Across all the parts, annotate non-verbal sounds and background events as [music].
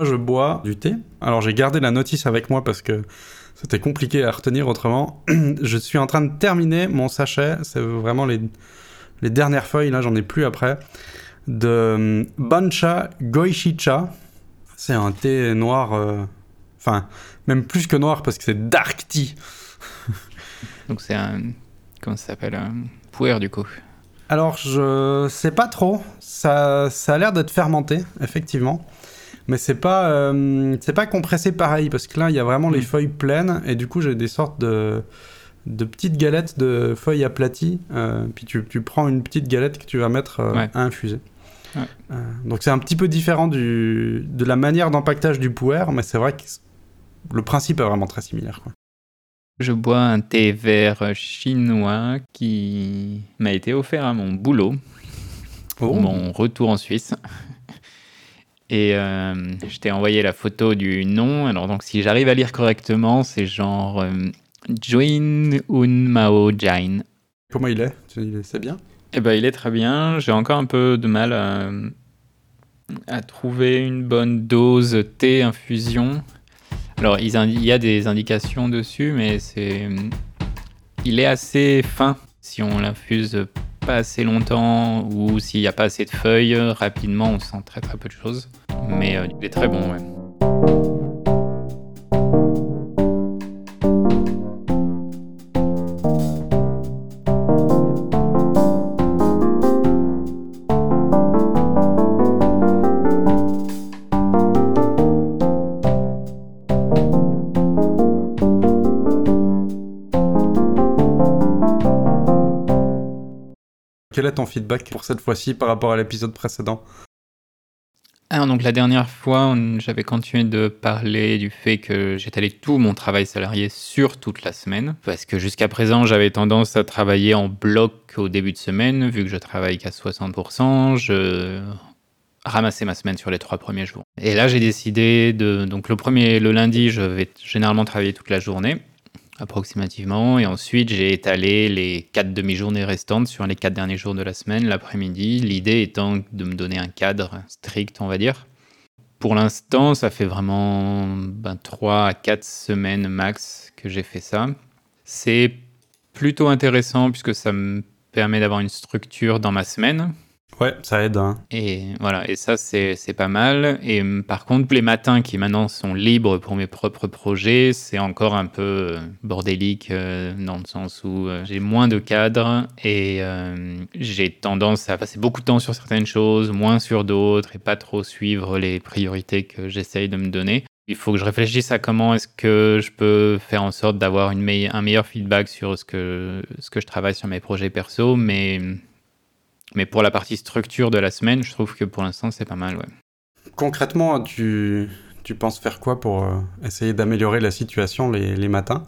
Moi, je bois du thé? Alors, j'ai gardé la notice avec moi parce que c'était compliqué à retenir autrement. [clears throat] je suis en train de terminer mon sachet. C'est vraiment les, les dernières feuilles, là, j'en ai plus après. De hum, Bancha Goishicha. C'est un thé noir. euh, Enfin, même plus que noir parce que c'est dark tea. [laughs] Donc c'est un. Comment ça s'appelle Un puer du coup? Alors, je sais pas trop. Ça, ça a l'air d'être fermenté, effectivement. Mais c'est pas, euh, c'est pas compressé pareil, parce que là, il y a vraiment les Mm. feuilles pleines, et du coup, j'ai des sortes de, de petites galettes de feuilles aplaties. euh, puis tu, tu prends une petite galette que tu vas mettre euh, Ouais. à infuser. Ouais. Donc c'est un petit peu différent du, de la manière d'empaquetage du puer, mais c'est vrai que le principe est vraiment très similaire. Quoi. Je bois un thé vert chinois qui m'a été offert à mon boulot Oh. pour mon retour en Suisse. Et euh, je t'ai envoyé la photo du nom. Alors donc si j'arrive à lire correctement, c'est genre euh, Join Un Mao Jain. Comment il est? C'est bien? Eh ben, il est très bien. J'ai encore un peu de mal à, à trouver une bonne dose thé infusion. Alors, il y a des indications dessus, mais c'est, il est assez fin si on l'infuse pas assez longtemps ou s'il n'y a pas assez de feuilles. Rapidement, on sent très très peu de choses. Mais euh, il est très bon, ouais. Quel est ton feedback pour cette fois-ci par rapport à l'épisode précédent? Alors donc la dernière fois, j'avais continué de parler du fait que j'étalais tout mon travail salarié sur toute la semaine, parce que jusqu'à présent, j'avais tendance à travailler en bloc au début de semaine, vu que je travaille qu'à 60%, je ramassais ma semaine sur les trois premiers jours. Et là, j'ai décidé de... Donc le premier, le lundi, je vais généralement travailler toute la journée, approximativement, et ensuite j'ai étalé les quatre demi-journées restantes sur les quatre derniers jours de la semaine, l'après-midi, l'idée étant de me donner un cadre strict, on va dire. Pour l'instant, ça fait vraiment ben, 3 à 4 semaines max que j'ai fait ça. C'est plutôt intéressant puisque ça me permet d'avoir une structure dans ma semaine. Ouais, ça aide. hein. Et voilà, et ça, c'est pas mal. Et hum, par contre, les matins qui maintenant sont libres pour mes propres projets, c'est encore un peu euh, bordélique euh, dans le sens où euh, j'ai moins de cadres et j'ai tendance à passer beaucoup de temps sur certaines choses, moins sur d'autres et pas trop suivre les priorités que j'essaye de me donner. Il faut que je réfléchisse à comment est-ce que je peux faire en sorte d'avoir meille- un meilleur feedback sur ce que, ce que je travaille sur mes projets perso, mais mais pour la partie structure de la semaine, je trouve que pour l'instant, c'est pas mal, ouais. Concrètement, tu, tu penses faire quoi pour euh, essayer d'améliorer la situation les, les matins?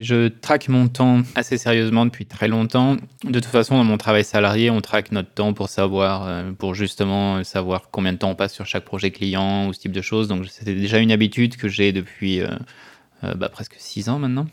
Je traque mon temps assez sérieusement depuis très longtemps. De toute façon, dans mon travail salarié, on traque notre temps pour savoir, euh, pour justement savoir combien de temps on passe sur chaque projet client ou ce type de choses. Donc, c'était déjà une habitude que j'ai depuis euh, bah, presque six ans maintenant.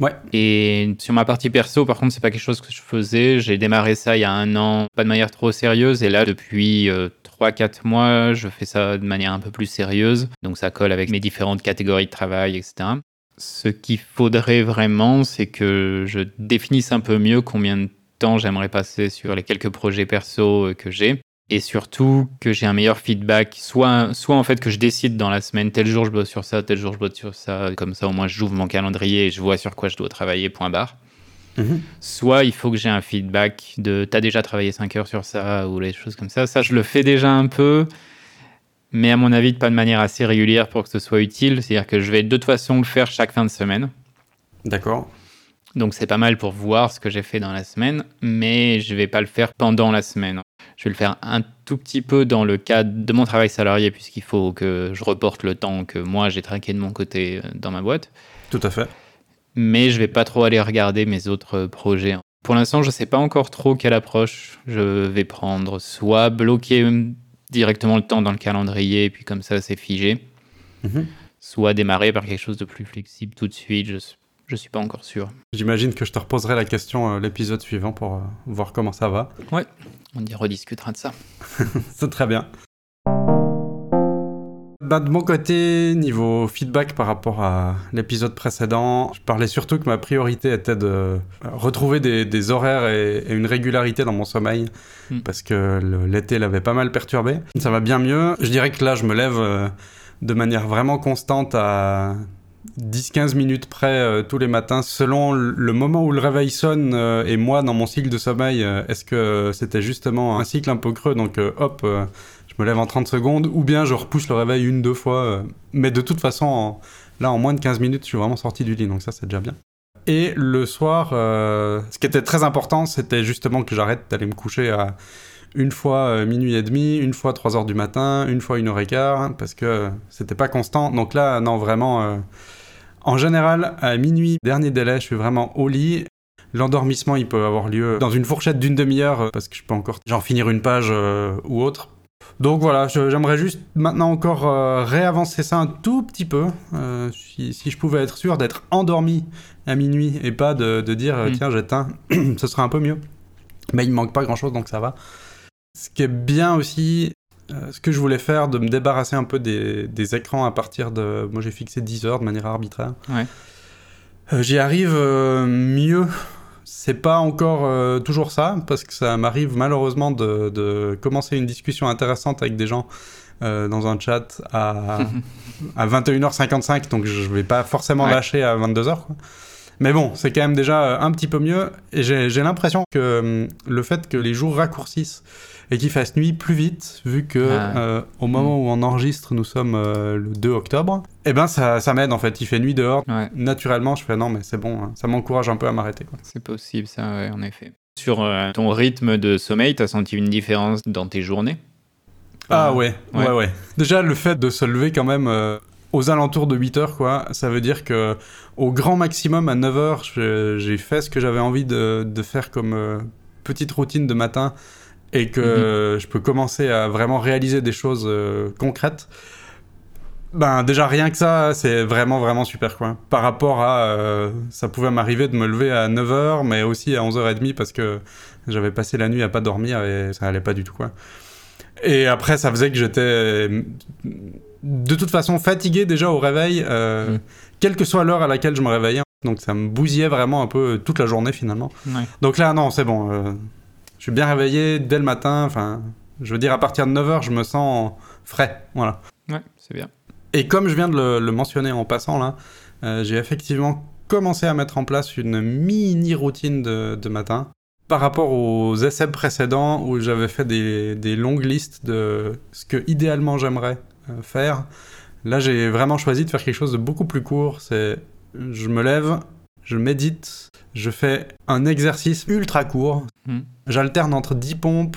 Ouais. Et sur ma partie perso, par contre, c'est pas quelque chose que je faisais. J'ai démarré ça il y a un an, pas de manière trop sérieuse. Et là, depuis euh, 3-4 mois, je fais ça de manière un peu plus sérieuse. Donc ça colle avec mes différentes catégories de travail, etc. Ce qu'il faudrait vraiment, c'est que je définisse un peu mieux combien de temps j'aimerais passer sur les quelques projets perso euh, que j'ai. Et surtout que j'ai un meilleur feedback, soit, soit en fait que je décide dans la semaine, tel jour je bosse sur ça, tel jour je bosse sur ça, comme ça au moins j'ouvre mon calendrier et je vois sur quoi je dois travailler, point barre. Mhm. Soit il faut que j'ai un feedback de t'as déjà travaillé 5 heures sur ça ou les choses comme ça. Ça, je le fais déjà un peu, mais à mon avis, pas de manière assez régulière pour que ce soit utile. C'est-à-dire que je vais de toute façon le faire chaque fin de semaine. D'accord. Donc c'est pas mal pour voir ce que j'ai fait dans la semaine, mais je vais pas le faire pendant la semaine. Je vais le faire un tout petit peu dans le cadre de mon travail salarié, puisqu'il faut que je reporte le temps que moi j'ai traqué de mon côté euh, dans ma boîte. Tout à fait. mais je vais pas trop aller regarder mes autres projets. Pour l'instant, je sais pas encore trop quelle approche je vais prendre. Soit bloquer directement le temps dans le calendrier, et puis comme ça, c'est figé. Mhm. Soit démarrer par quelque chose de plus flexible tout de suite. Je, je suis pas encore sûr. J'imagine que je te reposerai la question euh, l'épisode suivant pour euh, voir comment ça va. On y rediscutera de ça. [laughs] C'est très bien. bah, de mon côté, niveau feedback par rapport à l'épisode précédent, je parlais surtout que ma priorité était de retrouver des, horaires et, une régularité dans mon sommeil, hmm. parce que l'été l'avait pas mal perturbé. Ça va bien mieux. Je dirais que là, je me lève euh, de manière vraiment constante à 10-15 minutes près euh, tous les matins, selon le moment où le réveil sonne euh, et moi dans mon cycle de sommeil, est-ce que c'était justement un cycle un peu creux, donc hop je me lève en 30 secondes, ou bien je repousse le réveil une, deux fois. Euh, mais de toute façon, là, en moins de 15 minutes, je suis vraiment sorti du lit, donc ça, c'est déjà bien. Et le soir, euh, ce qui était très important, c'était justement que j'arrête d'aller me coucher à une fois euh, minuit et demi, une fois 3 heures du matin, une fois une heure et quart, parce que c'était pas constant. Donc là, non, vraiment, en général, à minuit, dernier délai, je suis vraiment au lit. L'endormissement, il peut avoir lieu dans une fourchette d'une demi-heure, parce que je peux encore genre finir une page ou autre. Donc voilà, j'aimerais juste maintenant encore euh, réavancer ça un tout petit peu. Euh, si, je pouvais être sûr d'être endormi à minuit et pas de, dire euh, mm. tiens j'éteins, [clears throat] ce serait un peu mieux. Mais il manque pas grand chose donc ça va. Ce qui est bien aussi, ce que je voulais faire, de me débarrasser un peu des, écrans à partir de. Moi j'ai fixé 10 heures de manière arbitraire. J'y arrive mieux c'est pas encore euh, toujours ça, parce que ça m'arrive malheureusement de, commencer une discussion intéressante avec des gens euh, dans un chat à, [laughs] à 21h55, donc je vais pas forcément lâcher à 22h. Mais bon, c'est quand même déjà euh, un petit peu mieux, et j'ai l'impression que hum, le fait que les jours raccourcissent et qu'il fasse nuit plus vite, vu que ah. euh, au moment mm. où on enregistre, nous sommes euh, le 2 octobre, et eh ben ça, ça m'aide en fait. Il fait nuit dehors. Naturellement, je fais non, mais c'est bon, hein. ça m'encourage un peu à m'arrêter. C'est possible, ça, ouais, en effet. Sur euh, ton rythme de sommeil, t'as senti une différence dans tes journées? Ah ouais, ouais, ouais, Déjà, le fait de se lever quand même aux alentours de 8 heures, quoi, ça veut dire que au grand maximum, à 9 heures, j'ai fait ce que j'avais envie de, de faire comme petite routine de matin et que mhm. je peux commencer à vraiment réaliser des choses euh, concrètes, ben déjà rien que ça, c'est vraiment vraiment super quoi. Par rapport à euh, ça pouvait m'arriver de me lever à 9h mais aussi à 11h30 parce que j'avais passé la nuit à pas dormir et ça allait pas du tout quoi. Et après ça faisait que j'étais de toute façon fatigué déjà au réveil euh, mhm. quelle que soit l'heure à laquelle je me réveillais. Donc ça me bousillait vraiment un peu toute la journée finalement. Donc là non, c'est bon je suis bien réveillé dès le matin. Enfin, je veux dire, à partir de 9h, je me sens frais. Voilà. Ouais, c'est bien. Et comme je viens de le, mentionner en passant, là, euh, j'ai effectivement commencé à mettre en place une mini routine de, matin par rapport aux essais précédents où j'avais fait des, longues listes de ce que idéalement j'aimerais euh, faire. Là, j'ai vraiment choisi de faire quelque chose de beaucoup plus court. C'est je me lève, je médite, je fais un exercice ultra court. Hmm. J'alterne entre 10 pompes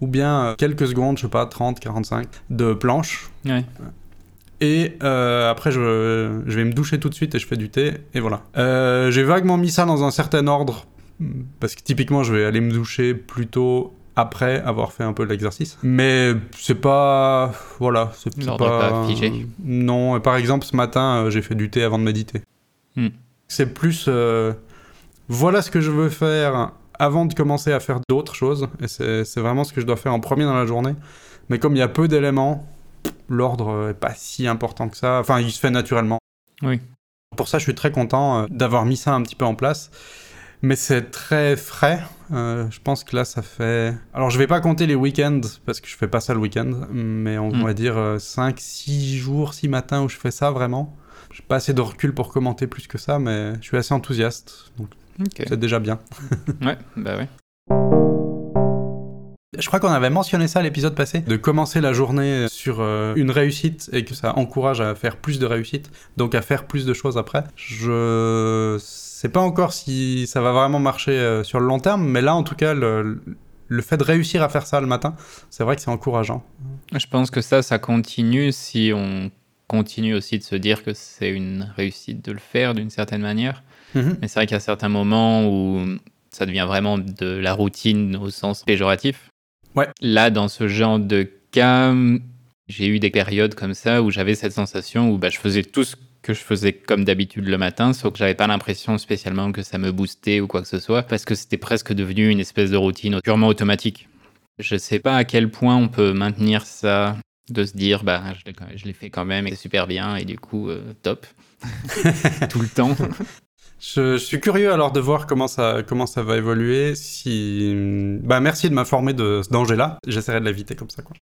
ou bien euh, quelques secondes, je sais pas, 30, 45, de planche. Et euh, après, je, je, vais me doucher tout de suite et je fais du thé, et voilà. Euh, j'ai vaguement mis ça dans un certain ordre, parce que typiquement, je vais aller me doucher plutôt après avoir fait un peu l'exercice. Mais c'est pas. Voilà, c'est pas. pas figé. Non, par exemple, ce matin, j'ai fait du thé avant de méditer. Hmm. C'est plus. voilà ce que je veux faire avant de commencer à faire d'autres choses. Et c'est vraiment ce que je dois faire en premier dans la journée. Mais comme il y a peu d'éléments, l'ordre est pas si important que ça. Enfin, il se fait naturellement. Oui. Pour ça, je suis très content euh, d'avoir mis ça un petit peu en place. Mais c'est très frais. Euh, je pense que là, ça fait. Alors, je vais pas compter les week-ends parce que je fais pas ça le week-end. Mais on hmm. va dire 5, euh, 6 jours, 6 matins où je fais ça vraiment. J'ai pas assez de recul pour commenter plus que ça, mais je suis assez enthousiaste. Donc, c'est déjà bien. [laughs] ouais, bah ouais. Je crois qu'on avait mentionné ça l'épisode passé, de commencer la journée sur euh, une réussite et que ça encourage à faire plus de réussite, donc à faire plus de choses après. Je pas encore si ça va vraiment marcher euh, sur le long terme, mais là en tout cas, le, le fait de réussir à faire ça le matin, c'est vrai que c'est encourageant. Je pense que ça, ça continue si on continue aussi de se dire que c'est une réussite de le faire d'une certaine manière. Mhm. Mais c'est vrai qu'il y a certains moments où ça devient vraiment de la routine au sens péjoratif. Ouais. Là, dans ce genre de cas, j'ai eu des périodes comme ça où j'avais cette sensation où bah, je faisais tout ce que je faisais comme d'habitude le matin, sauf que j'avais pas l'impression spécialement que ça me boostait ou quoi que ce soit, parce que c'était presque devenu une espèce de routine purement automatique. Je sais pas à quel point on peut maintenir ça De se dire, bah, je l'ai fait quand même et c'est super bien et du coup, top. [laughs] [laughs] Tout le temps. Je, suis curieux alors de voir comment ça, comment ça va évoluer. Si... Bah, merci de m'informer de ce danger-là. J'essaierai de l'éviter comme ça. Quoi.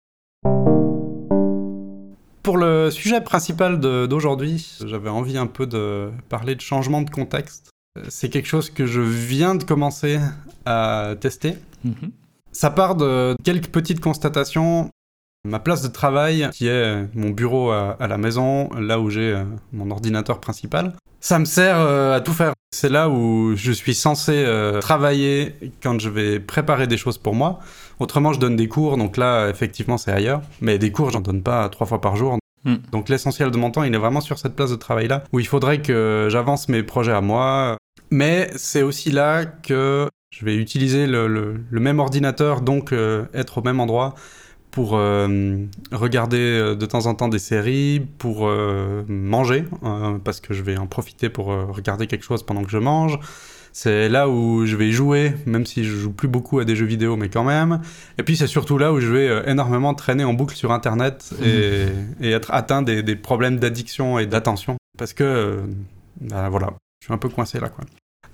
Pour le sujet principal d'aujourd'hui, j'avais envie un peu de parler de changement de contexte. C'est quelque chose que je viens de commencer à tester. Mhm. Ça part de quelques petites constatations. Ma place de travail, qui est mon bureau à, la maison, là où j'ai euh, mon ordinateur principal, ça me sert euh, à tout faire. C'est là où je suis censé euh, travailler quand je vais préparer des choses pour moi. Autrement, je donne des cours, donc là, effectivement, c'est ailleurs. Mais des cours, j'en donne pas trois fois par jour. Hmm. Donc l'essentiel de mon temps, il est vraiment sur cette place de travail-là, où il faudrait que j'avance mes projets à moi. Mais c'est aussi là que je vais utiliser le, même ordinateur, donc euh, être au même endroit pour euh, regarder euh, de temps en temps des séries, pour euh, manger, parce que je vais en profiter pour regarder quelque chose pendant que je mange. C'est là où je vais jouer, même si je joue plus beaucoup à des jeux vidéo, mais quand même. Et puis c'est surtout là où je vais énormément traîner en boucle sur Internet et, et être atteint des, des problèmes d'addiction et d'attention. Parce que, bah, voilà, je suis un peu coincé là, quoi.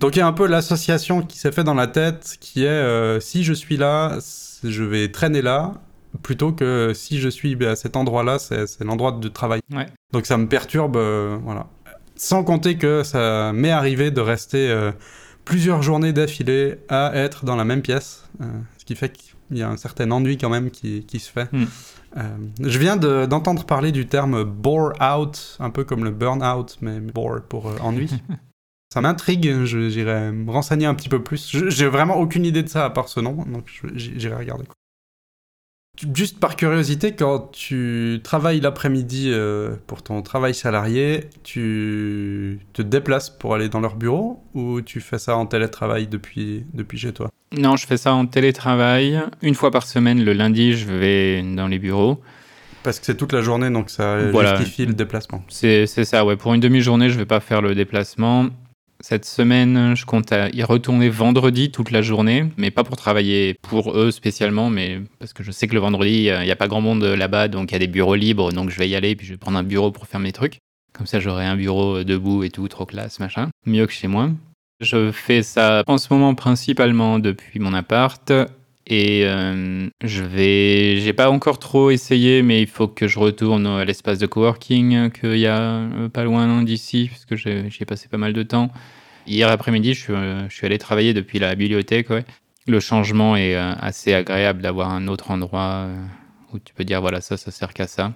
Donc il y a un peu l'association qui s'est fait dans la tête, qui est si je suis là, je vais traîner là, plutôt que si je suis à cet endroit-là, c'est l'endroit de travail. Donc ça me perturbe, euh, voilà. Sans compter que ça m'est arrivé de rester euh, plusieurs journées d'affilée à être dans la même pièce, euh, ce qui fait qu'il y a un certain ennui quand même qui, qui se fait. Hmm. je viens d'entendre parler du terme bore out, un peu comme le burn out, mais bore pour ennui. [laughs] ça m'intrigue, j'irai me renseigner un petit peu plus. J'ai vraiment aucune idée de ça à part ce nom, donc j'irai regarder. Juste par curiosité, quand tu travailles l'après-midi euh, pour ton travail salarié, tu te déplaces pour aller dans leur bureau ou tu fais ça en télétravail depuis, depuis chez toi? Non, je fais ça en télétravail. Une fois par semaine, le lundi, je vais dans les bureaux. Parce que c'est toute la journée, donc ça justifie le déplacement. C'est ça, ouais. Pour une demi-journée, je ne vais pas faire le déplacement. Cette semaine, je compte y retourner vendredi toute la journée, mais pas pour travailler pour eux spécialement, mais parce que je sais que le vendredi, il n'y a pas grand monde là-bas, donc il y a des bureaux libres, donc je vais y aller, puis je vais prendre un bureau pour faire mes trucs. Comme ça, j'aurai un bureau debout et tout, trop classe, machin. Mieux que chez moi. Je fais ça en ce moment principalement depuis mon appart et euh, je vais, j'ai pas encore trop essayé, mais il faut que je retourne à l'espace de coworking qu'il y a euh, pas loin d'ici, puisque j'y ai passé pas mal de temps. Hier après-midi, je, euh, je, suis allé travailler depuis la bibliothèque. Ouais. Le changement est assez agréable d'avoir un autre endroit où tu peux dire voilà, ça, ça sert qu'à ça.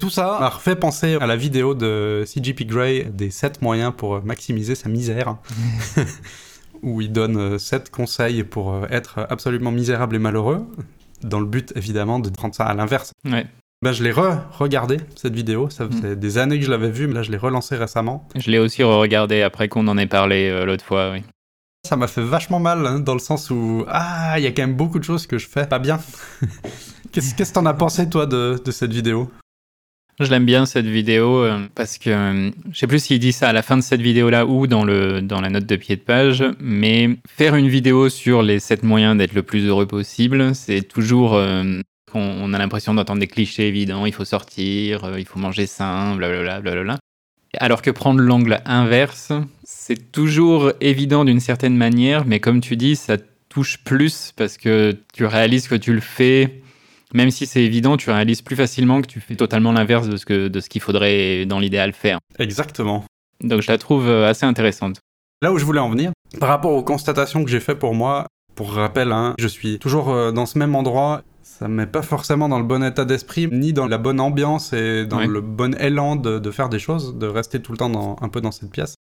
Tout ça m'a refait penser à la vidéo de CGP Grey des 7 moyens pour maximiser sa misère. [laughs] [laughs] où il donne 7 euh, conseils pour euh, être absolument misérable et malheureux, dans le but évidemment de prendre ça à l'inverse. Ouais. Ben, je l'ai re-regardé, cette vidéo. Ça faisait mm. des années que je l'avais vue, mais là, je l'ai relancé récemment. Je l'ai aussi re-regardé après qu'on en ait parlé euh, l'autre fois, oui. Ça m'a fait vachement mal, hein, dans le sens où, ah, il y a quand même beaucoup de choses que je fais pas bien. [laughs] Qu'est-ce que t'en as pensé, toi, de, de cette vidéo? Je l'aime bien cette vidéo euh, parce que euh, je sais plus s'il dit ça à la fin de cette vidéo-là ou dans, le, dans la note de pied de page, mais faire une vidéo sur les 7 moyens d'être le plus heureux possible, c'est toujours. Euh, on, a l'impression d'entendre des clichés évidents il faut sortir, il faut manger sain, blablabla. blablabla. Alors que prendre l'angle inverse, c'est toujours évident d'une certaine manière, mais comme tu dis, ça touche plus parce que tu réalises que tu le fais même si c'est évident, tu réalises plus facilement que tu fais totalement l'inverse de ce que de ce qu'il faudrait dans l'idéal faire. Exactement. Donc je la trouve euh, assez intéressante. Là où je voulais en venir, par rapport aux constatations que j'ai fait pour moi, pour rappel, hein, je suis toujours euh, dans ce même endroit. Ça me met pas forcément dans le bon état d'esprit, ni dans la bonne ambiance et dans le bon élan de, faire des choses, de rester tout le temps un peu dans cette pièce.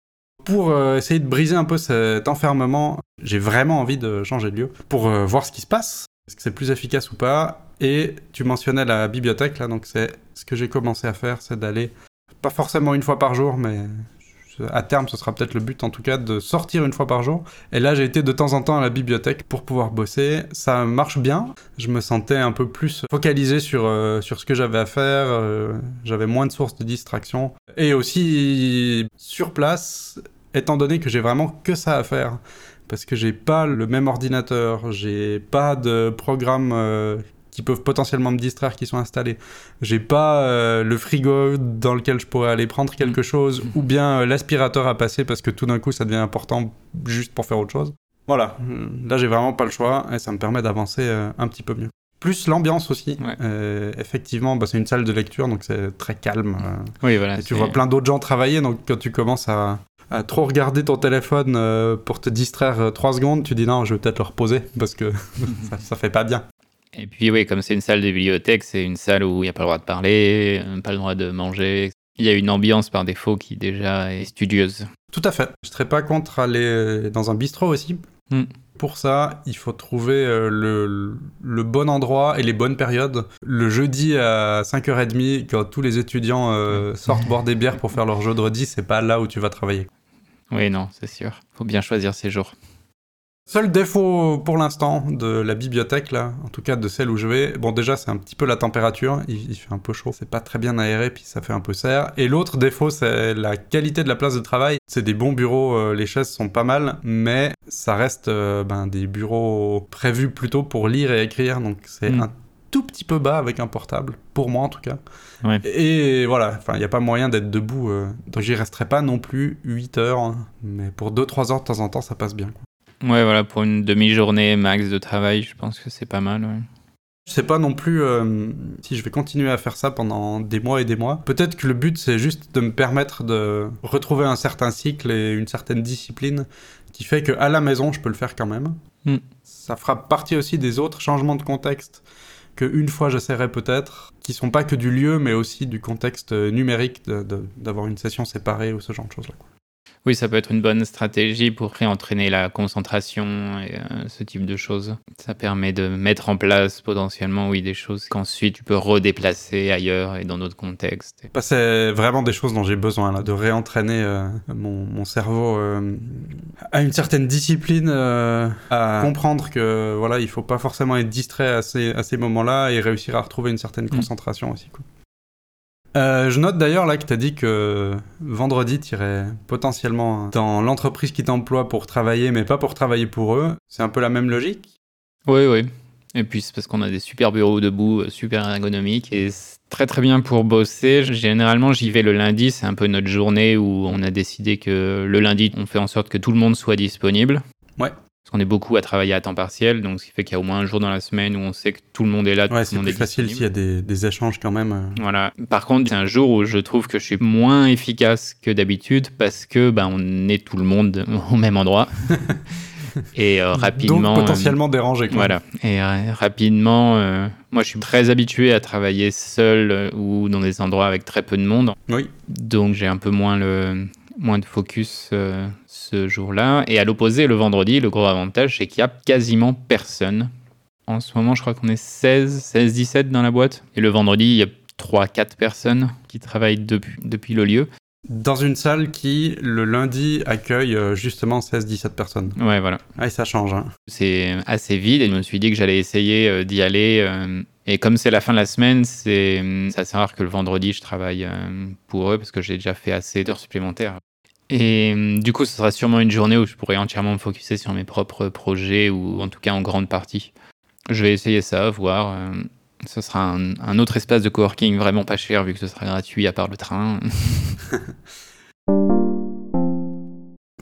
Pour euh, essayer de briser un peu cet enfermement, j'ai vraiment envie de changer de lieu pour voir ce qui se passe. Est-ce que c'est plus efficace ou pas? Et tu mentionnais la bibliothèque, là, donc c'est ce que j'ai commencé à faire, c'est d'aller, pas forcément une fois par jour, mais à terme, ce sera peut-être le but en tout cas, de sortir une fois par jour. Et là, j'ai été de temps en temps à la bibliothèque pour pouvoir bosser. Ça marche bien. Je me sentais un peu plus focalisé sur, euh, sur ce que j'avais à faire. Euh, j'avais moins de sources de distraction. Et aussi, sur place, étant donné que j'ai vraiment que ça à faire, parce que j'ai pas le même ordinateur, j'ai pas de programme euh, qui peuvent potentiellement me distraire qui sont installés. J'ai pas euh, le frigo dans lequel je pourrais aller prendre quelque Mm. chose ou bien euh, l'aspirateur à passer parce que tout d'un coup ça devient important juste pour faire autre chose. Voilà, Euh, là j'ai vraiment pas le choix et ça me permet d'avancer euh, un petit peu mieux. Plus l'ambiance aussi. Ouais. Effectivement, bah, c'est une salle de lecture donc c'est très calme. Oui, voilà. et tu vois plein d'autres gens travailler, donc quand tu commences à, à trop regarder ton téléphone euh, pour te distraire euh, trois secondes, tu dis non, je vais peut-être le reposer parce que [laughs] ça, ça fait pas bien. Et puis oui, comme c'est une salle de bibliothèque, c'est une salle où il n'y a pas le droit de parler, euh, pas le droit de manger. Il y a une ambiance par défaut qui déjà est studieuse. Tout à fait. Je serais pas contre aller dans un bistrot aussi. Mm. Pour ça, il faut trouver euh, le, le bon endroit et les bonnes périodes. Le jeudi à 5h30, quand tous les étudiants euh, sortent boire des bières pour [laughs] faire leur jeu de redis, c'est pas là où tu vas travailler. Oui, non, c'est sûr. Faut bien choisir ses jours. Seul défaut pour l'instant de la bibliothèque, là, en tout cas de celle où je vais, bon déjà c'est un petit peu la température, il, il fait un peu chaud, c'est pas très bien aéré, puis ça fait un peu serre. Et l'autre défaut c'est la qualité de la place de travail. C'est des bons bureaux, euh, les chaises sont pas mal, mais ça reste euh, ben, des bureaux prévus plutôt pour lire et écrire, donc c'est Mm. un tout petit peu bas avec un portable, pour moi en tout cas. Ouais. Et voilà, enfin il n'y a pas moyen d'être debout, euh, donc j'y resterai pas non plus 8 heures, hein, mais pour 2-3 heures de temps en temps ça passe bien. quoi. Ouais, voilà, pour une demi-journée max de travail, je pense que c'est pas mal. ouais. Je sais pas non plus euh, si je vais continuer à faire ça pendant des mois et des mois. Peut-être que le but c'est juste de me permettre de retrouver un certain cycle et une certaine discipline qui fait que à la maison je peux le faire quand même. Mm. Ça fera partie aussi des autres changements de contexte que une fois j'essaierai peut-être, qui sont pas que du lieu mais aussi du contexte numérique d'avoir une session séparée ou ce genre de choses là. Oui, ça peut être une bonne stratégie pour réentraîner la concentration et euh, ce type de choses. Ça permet de mettre en place potentiellement, oui, des choses qu'ensuite tu peux redéplacer ailleurs et dans d'autres contextes. Bah, c'est vraiment des choses dont j'ai besoin là, de réentraîner euh, mon, mon cerveau euh, à une certaine discipline, à comprendre que voilà, il faut pas forcément être distrait à ces, à ces moments-là et réussir à retrouver une certaine concentration aussi. Quoi. Euh, je note d'ailleurs là que tu as dit que vendredi tu irais potentiellement dans l'entreprise qui t'emploie pour travailler, mais pas pour travailler pour eux. C'est un peu la même logique? Oui, oui. Et puis c'est parce qu'on a des super bureaux debout, euh, super ergonomiques et c'est très très bien pour bosser. Généralement, j'y vais le lundi, c'est un peu notre journée où on a décidé que le lundi, on fait en sorte que tout le monde soit disponible. Ouais. Parce qu'on est beaucoup à travailler à temps partiel, donc ce qui fait qu'il y a au moins un jour dans la semaine où on sait que tout le monde est là, Ouais, c'est plus facile s'il y a des, des échanges quand même. euh. Voilà. Par contre, c'est un jour où je trouve que je suis moins efficace que d'habitude parce que ben, on est tout le monde [laughs] au même endroit. [laughs] Et euh, rapidement. Donc potentiellement dérangé. quoi. Voilà. Et euh, rapidement, euh, moi je suis très habitué à travailler seul euh, ou dans des endroits avec très peu de monde. Oui. Donc j'ai un peu moins, le, moins de focus euh, ce jour-là. Et à l'opposé, le vendredi, le gros avantage, c'est qu'il y a quasiment personne. En ce moment, je crois qu'on est 16, 16, 17 dans la boîte. Et le vendredi, il y a 3, 4 personnes qui travaillent depuis, depuis le lieu. Dans une salle qui, le lundi, accueille euh, justement 16-17 personnes. Ouais, voilà. Et ça change. Hein. C'est assez vide et je me suis dit que j'allais essayer euh, d'y aller. Et comme c'est la fin de la semaine, c'est c'est assez rare que le vendredi je travaille euh, pour eux parce que j'ai déjà fait assez d'heures supplémentaires. Et euh, du coup, ce sera sûrement une journée où je pourrai entièrement me focuser sur mes propres projets ou en tout cas en grande partie. Je vais essayer ça, voir. euh, ce sera un, un autre espace de coworking vraiment pas cher vu que ce sera gratuit à part le train. [laughs] [laughs]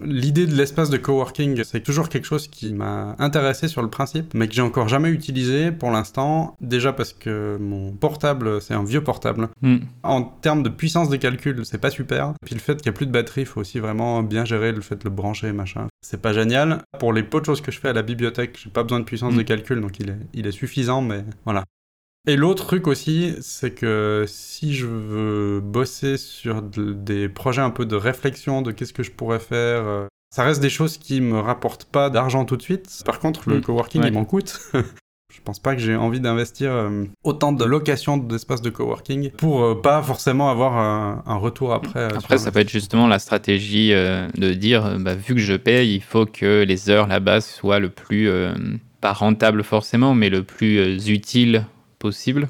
L'idée de l'espace de coworking, c'est toujours quelque chose qui m'a intéressé sur le principe, mais que j'ai encore jamais utilisé pour l'instant. Déjà parce que mon portable, c'est un vieux portable. Hmm. En termes de puissance de calcul, c'est pas super. Et puis le fait qu'il n'y a plus de batterie, il faut aussi vraiment bien gérer le fait de le brancher, machin. C'est pas génial. Pour les peu de choses que je fais à la bibliothèque, j'ai pas besoin de puissance Mm. de calcul, donc il est, il est suffisant, mais voilà. Et l'autre truc aussi, c'est que si je veux bosser sur de- des projets un peu de réflexion de qu'est-ce que je pourrais faire, euh, ça reste des choses qui me rapportent pas d'argent tout de suite. Par contre, le Mm. coworking, Ouais. il m'en coûte. [laughs] Je pense pas que j'ai envie d'investir euh, autant de location d'espace de coworking pour euh, pas forcément avoir un, un retour après. euh, Après, ça peut être justement la stratégie de dire, bah, vu que je paye, il faut que les heures là-bas soient le plus, pas rentable forcément, mais le plus utile possible.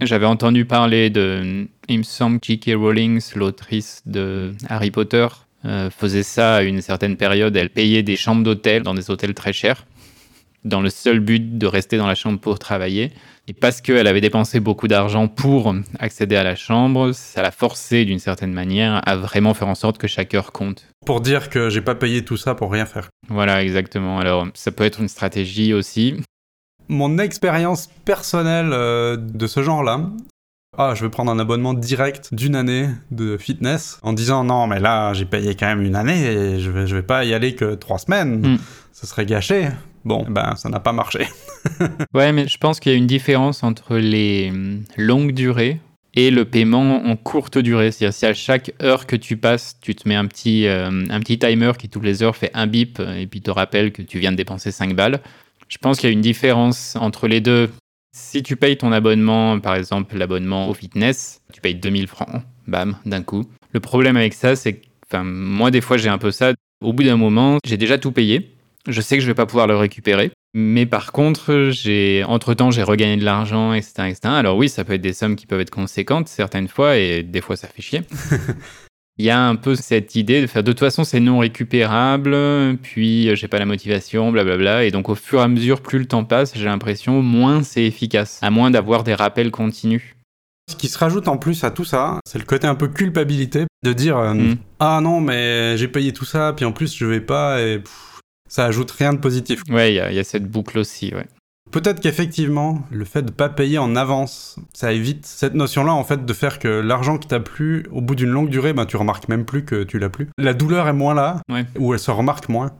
J'avais entendu parler de, il me semble, J.K. Rowling, l'autrice de Harry Potter, euh, faisait ça à une certaine période. Elle payait des chambres d'hôtel dans des hôtels très chers. dans le seul but de rester dans la chambre pour travailler. Et parce qu'elle avait dépensé beaucoup d'argent pour accéder à la chambre, ça l'a forcé d'une certaine manière à vraiment faire en sorte que chaque heure compte. Pour dire que j'ai pas payé tout ça pour rien faire. Voilà, exactement. Alors, ça peut être une stratégie aussi. Mon expérience personnelle euh, de ce genre-là, ah, je vais prendre un abonnement direct d'une année de fitness en disant non, mais là, j'ai payé quand même une année et je vais, je vais pas y aller que trois semaines. Mm. Ce serait gâché. Bon, ben, ça n'a pas marché. [laughs] Ouais, mais je pense qu'il y a une différence entre les hum, longues durées et le paiement en courte durée. C'est-à-dire si à chaque heure que tu passes, tu te mets un petit, euh, un petit timer qui toutes les heures fait un bip et puis te rappelle que tu viens de dépenser 5 balles. Je pense qu'il y a une différence entre les deux. Si tu payes ton abonnement, par exemple l'abonnement au fitness, tu payes 2000 francs, bam, d'un coup. Le problème avec ça, c'est que moi des fois j'ai un peu ça. Au bout d'un moment, j'ai déjà tout payé. Je sais que je vais pas pouvoir le récupérer. Mais par contre, j'ai entre-temps, j'ai regagné de l'argent, etc. Alors oui, ça peut être des sommes qui peuvent être conséquentes certaines fois, et des fois, ça fait chier. [laughs] Il y a un peu cette idée de faire de toute façon, c'est non récupérable, puis euh, j'ai pas la motivation, blablabla. Et donc, au fur et à mesure, plus le temps passe, j'ai l'impression, moins c'est efficace, à moins d'avoir des rappels continus. Ce qui se rajoute en plus à tout ça, c'est le côté un peu culpabilité de dire euh, Mm. ah non mais j'ai payé tout ça puis en plus je vais pas et pff, ça ajoute rien de positif. Ouais, il y, a- il y a cette boucle aussi, ouais. Peut-être qu'effectivement le fait de pas payer en avance, ça évite cette notion-là en fait de faire que l'argent qui t'a plu au bout d'une longue durée, ben tu remarques même plus que tu l'as plus. La douleur est moins là Ouais. ou elle se remarque moins.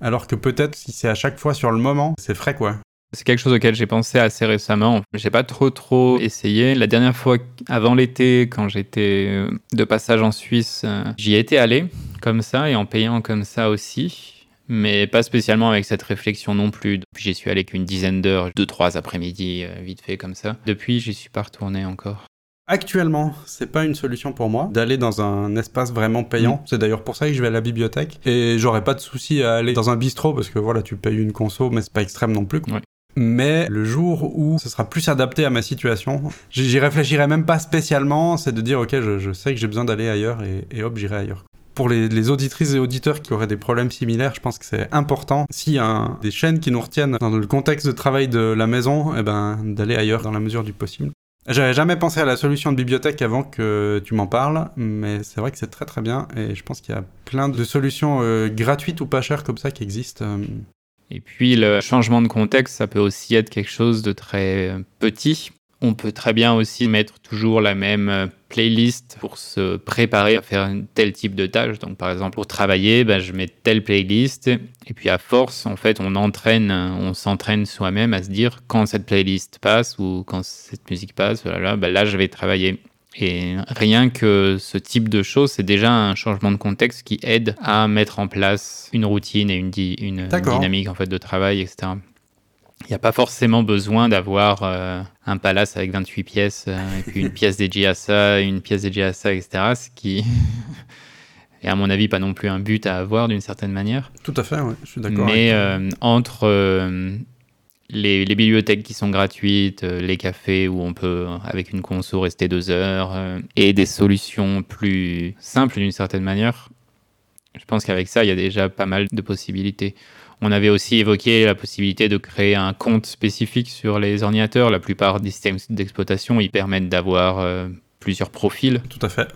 Alors que peut-être si c'est à chaque fois sur le moment, c'est frais quoi. C'est quelque chose auquel j'ai pensé assez récemment. J'ai pas trop trop essayé. La dernière fois, avant l'été, quand j'étais euh, de passage en Suisse, euh, j'y étais allé comme ça et en payant comme ça aussi. Mais pas spécialement avec cette réflexion non plus. J'y suis allé qu'une dizaine d'heures, deux, trois après-midi, euh, vite fait comme ça. Depuis, j'y suis pas retourné encore. Actuellement, c'est pas une solution pour moi d'aller dans un espace vraiment payant. C'est d'ailleurs pour ça que je vais à la bibliothèque et j'aurais pas de souci à aller dans un bistrot parce que voilà, tu payes une conso, mais c'est pas extrême non plus. Ouais. Mais le jour où ce sera plus adapté à ma situation, j'y j'y réfléchirai même pas spécialement. C'est de dire ok, je, je sais que j'ai besoin d'aller ailleurs et, et hop, j'irai ailleurs. Pour les, auditrices et auditeurs qui auraient des problèmes similaires, je pense que c'est important, s'il y a des chaînes qui nous retiennent dans le contexte de travail de la maison, eh ben, d'aller ailleurs dans la mesure du possible. J'avais jamais pensé à la solution de bibliothèque avant que tu m'en parles, mais c'est vrai que c'est très très bien et je pense qu'il y a plein de solutions euh, gratuites ou pas chères comme ça qui existent. euh. Et puis le changement de contexte, ça peut aussi être quelque chose de très euh, petit. On peut très bien aussi mettre toujours la même euh, playlist pour se préparer à faire un tel type de tâche. Donc par exemple pour travailler, ben, je mets telle playlist et puis à force, en fait, on entraîne, euh, on s'entraîne soi-même à se dire quand cette playlist passe ou quand cette musique passe, voilà, ben là je vais travailler. Et rien que ce type de choses, c'est déjà un changement de contexte qui aide à mettre en place une routine et une, di- une dynamique en fait de travail, etc. Il n'y a pas forcément besoin d'avoir euh, un palace avec 28 pièces euh, et puis une pièce dédiée à ça, une pièce dédiée à ça, etc. Ce qui [laughs] est à mon avis pas non plus un but à avoir d'une certaine manière. Tout à fait, ouais, je suis d'accord. Mais avec euh, entre les, les bibliothèques qui sont gratuites, les cafés où on peut, avec une conso, rester deux heures, et des solutions plus simples d'une certaine manière, je pense qu'avec ça, il y a déjà pas mal de possibilités. On avait aussi évoqué la possibilité de créer un compte spécifique sur les ordinateurs. La plupart des systèmes d'exploitation, ils permettent d'avoir euh, plusieurs profils. Tout à fait.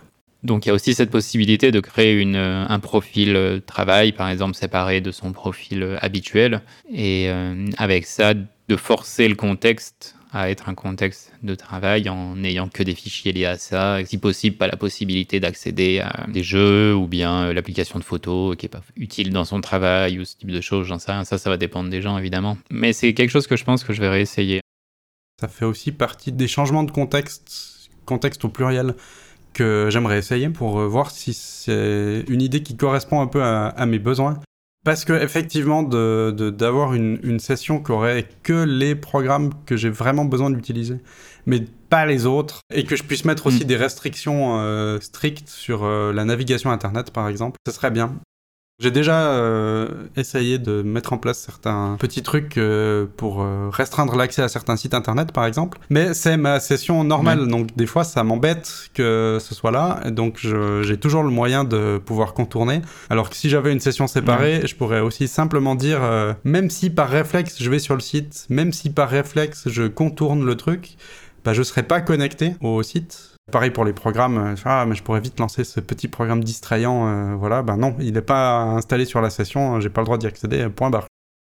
Donc il y a aussi cette possibilité de créer une, euh, un profil euh, travail, par exemple, séparé de son profil habituel. Et euh, avec ça, de forcer le contexte à être un contexte de travail en n'ayant que des fichiers liés à ça. Si possible, pas la possibilité d'accéder à des jeux ou bien euh, l'application de photos qui est pas utile dans son travail ou ce type de choses. J'en sais. Ça, ça va dépendre des gens, évidemment. Mais c'est quelque chose que je pense que je vais réessayer. Ça fait aussi partie des changements de contexte, contexte au pluriel, que j'aimerais essayer pour euh, voir si c'est une idée qui correspond un peu à mes besoins. Parce que effectivement, de- de- d'avoir une, une session qui aurait que les programmes que j'ai vraiment besoin d'utiliser, mais pas les autres, et que je puisse mettre aussi Mm. des restrictions euh, strictes sur euh, la navigation Internet, par exemple, ce serait bien. J'ai déjà euh, essayé de mettre en place certains petits trucs euh, pour euh, restreindre l'accès à certains sites internet, par exemple. Mais c'est ma session normale, donc des fois ça m'embête que ce soit là. Donc j'ai toujours le moyen de pouvoir contourner. Alors que si j'avais une session séparée, je pourrais aussi simplement dire, même si par réflexe je vais sur le site, même si par réflexe je contourne le truc, bah, je serais pas connecté au site Pareil pour les programmes, euh, ah mais je pourrais vite lancer ce petit programme distrayant, euh, voilà, ben non, il n'est pas installé sur la session, j'ai pas le droit d'y accéder, point barre.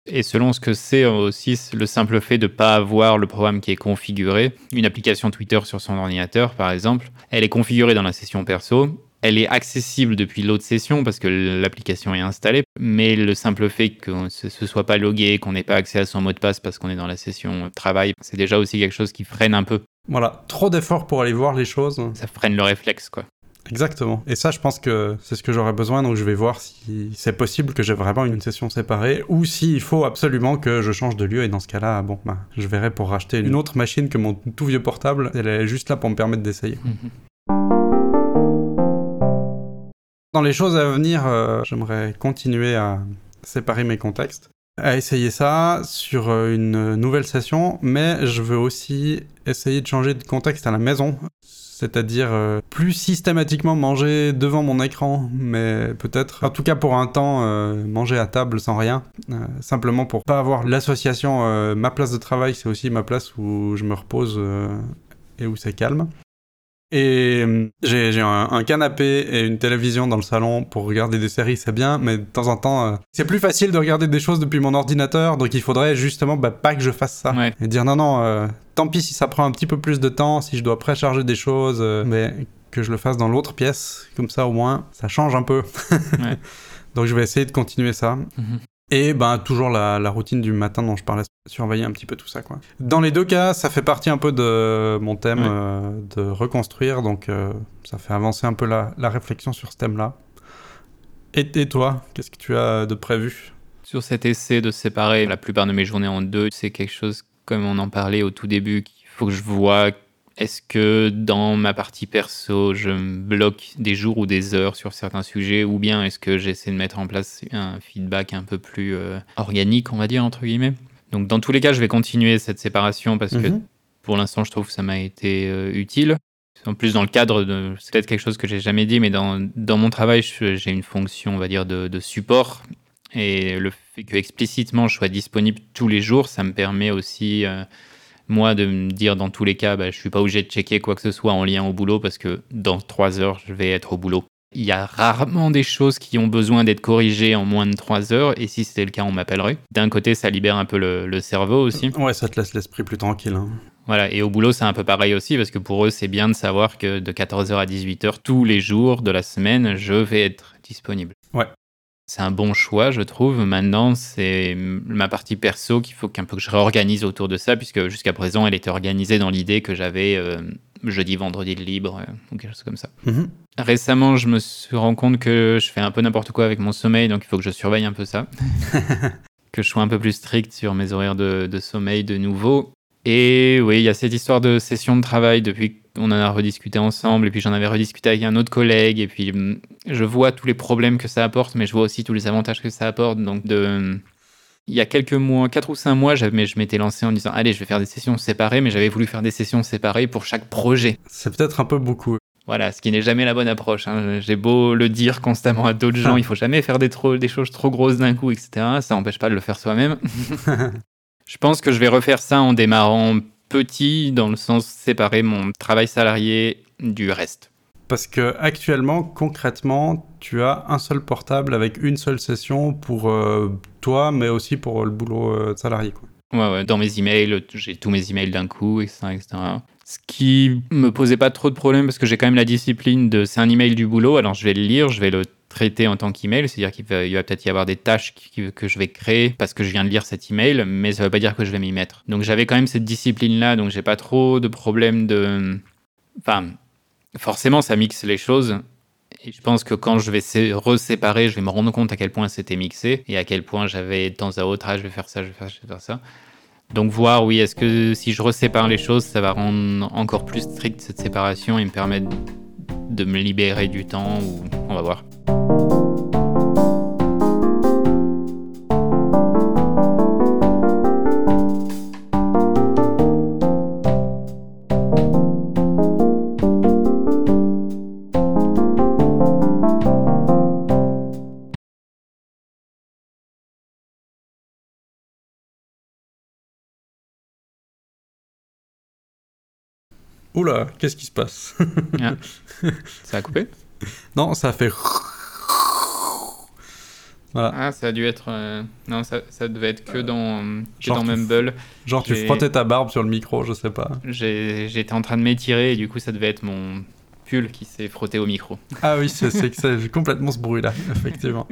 Et selon ce que c'est aussi le simple fait de ne pas avoir le programme qui est configuré, une application Twitter sur son ordinateur par exemple, elle est configurée dans la session perso, elle est accessible depuis l'autre session parce que l'application est installée, mais le simple fait que ce ne soit pas logué, qu'on n'ait pas accès à son mot de passe parce qu'on est dans la session travail, c'est déjà aussi quelque chose qui freine un peu voilà, trop d'efforts pour aller voir les choses. Ça freine le réflexe, quoi. Exactement. Et ça, je pense que c'est ce que j'aurais besoin, donc je vais voir si c'est possible que j'ai vraiment une session séparée, ou s'il faut absolument que je change de lieu, et dans ce cas-là, bon, bah, je verrai pour racheter une autre machine que mon tout vieux portable, elle est juste là pour me permettre d'essayer. Mhm. Dans les choses à venir, euh, j'aimerais continuer à séparer mes contextes à essayer ça sur euh, une nouvelle session, mais je veux aussi essayer de changer de contexte à la maison. C'est-à-dire euh, plus systématiquement manger devant mon écran, mais peut-être, en tout cas pour un temps, euh, manger à table sans rien, simplement pour pas avoir l'association. ma place de travail, c'est aussi ma place où je me repose et où c'est calme. Et euh, j'ai un, canapé et une télévision dans le salon pour regarder des séries, c'est bien, mais de temps en temps, euh, c'est plus facile de regarder des choses depuis mon ordinateur, donc il faudrait justement bah, pas que je fasse ça. Et dire non, non, euh, tant pis si ça prend un petit peu plus de temps, si je dois précharger des choses, mais que je le fasse dans l'autre pièce, comme ça au moins, ça change un peu. [laughs] donc je vais essayer de continuer ça. Mhm. Et ben toujours la, routine du matin dont je parlais, surveiller un petit peu tout ça quoi. Dans les deux cas, ça fait partie un peu de mon thème euh, de reconstruire, donc euh, ça fait avancer un peu la, réflexion sur ce thème-là. Et, et toi, qu'est-ce que tu as de prévu? Sur cet essai de séparer la plupart de mes journées en deux, c'est quelque chose comme on en parlait au tout début, qu'il faut que je vois est-ce que dans ma partie perso, je me bloque des jours ou des heures sur certains sujets, ou bien est-ce que j'essaie de mettre en place un feedback un peu plus euh, organique, on va dire, entre guillemets? Donc dans tous les cas, je vais continuer cette séparation parce que mhm. pour l'instant, je trouve que ça m'a été euh, utile. En plus, dans le cadre de. C'est peut-être quelque chose que j'ai jamais dit, mais dans, dans mon travail, j'ai une fonction, on va dire, de, de support. Et le fait que explicitement je sois disponible tous les jours, ça me permet aussi. Euh, moi de me dire dans tous les cas, bah, je suis pas obligé de checker quoi que ce soit en lien au boulot parce que dans trois heures, je vais être au boulot. Il y a rarement des choses qui ont besoin d'être corrigées en moins de trois heures, et si c'était le cas, on m'appellerait. D'un côté, ça libère un peu le, cerveau aussi. Ouais, ça te laisse l'esprit plus tranquille. Hein. Voilà, et au boulot, c'est un peu pareil aussi, parce que pour eux, c'est bien de savoir que de 14h à 18h, tous les jours de la semaine, je vais être disponible. Ouais. C'est un bon choix, je trouve. Maintenant, c'est ma partie perso qu'il faut qu'un peu que je réorganise autour de ça, puisque jusqu'à présent, elle était organisée dans l'idée que j'avais euh, jeudi, vendredi de libre, euh, ou quelque chose comme ça. Mhm. Récemment, je me suis rendu compte que je fais un peu n'importe quoi avec mon sommeil, donc il faut que je surveille un peu ça. [laughs] que je sois un peu plus strict sur mes horaires de, de sommeil de nouveau. Et oui, il y a cette histoire de session de travail depuis on en a rediscuté ensemble, et puis j'en avais rediscuté avec un autre collègue, et puis hum, je vois tous les problèmes que ça apporte, mais je vois aussi tous les avantages que ça apporte. Donc, de, il y a quelques mois, 4 ou 5 mois, je m'étais lancé en disant Allez, je vais faire des sessions séparées, mais j'avais voulu faire des sessions séparées pour chaque projet. C'est peut-être un peu beaucoup. Voilà, ce qui n'est jamais la bonne approche. Hein. J'ai beau le dire constamment à d'autres gens, [laughs] il faut jamais faire des, trop, des choses trop grosses d'un coup, etc. Ça n'empêche pas de le faire soi-même. [laughs] je pense que je vais refaire ça en démarrant petit dans le sens séparer mon travail salarié du reste. Parce que actuellement, concrètement, tu as un seul portable avec une seule session pour euh, toi, mais aussi pour le boulot euh, salarié. Quoi. Ouais, ouais, dans mes emails, j'ai tous mes emails d'un coup, etc., etc. Ce qui me posait pas trop de problèmes parce que j'ai quand même la discipline de c'est un email du boulot, alors je vais le lire, je vais le traiter en tant qu'email, c'est-à-dire qu'il va, va peut-être y avoir des tâches que je vais créer parce que je viens de lire cet email, mais ça ne veut pas dire que je vais m'y mettre. Donc j'avais quand même cette discipline-là, donc j'ai pas trop de problèmes de... Enfin, forcément, ça mixe les choses. Et je pense que quand je vais reséparer, je vais me rendre compte à quel point c'était mixé et à quel point j'avais de temps à autre, ah, je vais faire ça, je vais faire, je vais faire ça. Donc voir, oui, est-ce que si je resépare les choses, ça va rendre encore plus strict cette séparation et me permettre de me libérer du temps ou on va voir. Oula, qu'est-ce qui se passe [laughs] ah. Ça a coupé Non, ça a fait. Voilà. Ah, ça a dû être. Euh, non, ça, ça, devait être que dans, que dans Mumble. Genre, tu frottais ta barbe sur le micro, je sais pas. J'étais en train de m'étirer et du coup, ça devait être mon pull qui s'est frotté au micro. Ah oui, c'est [laughs] complètement ce bruit-là, effectivement.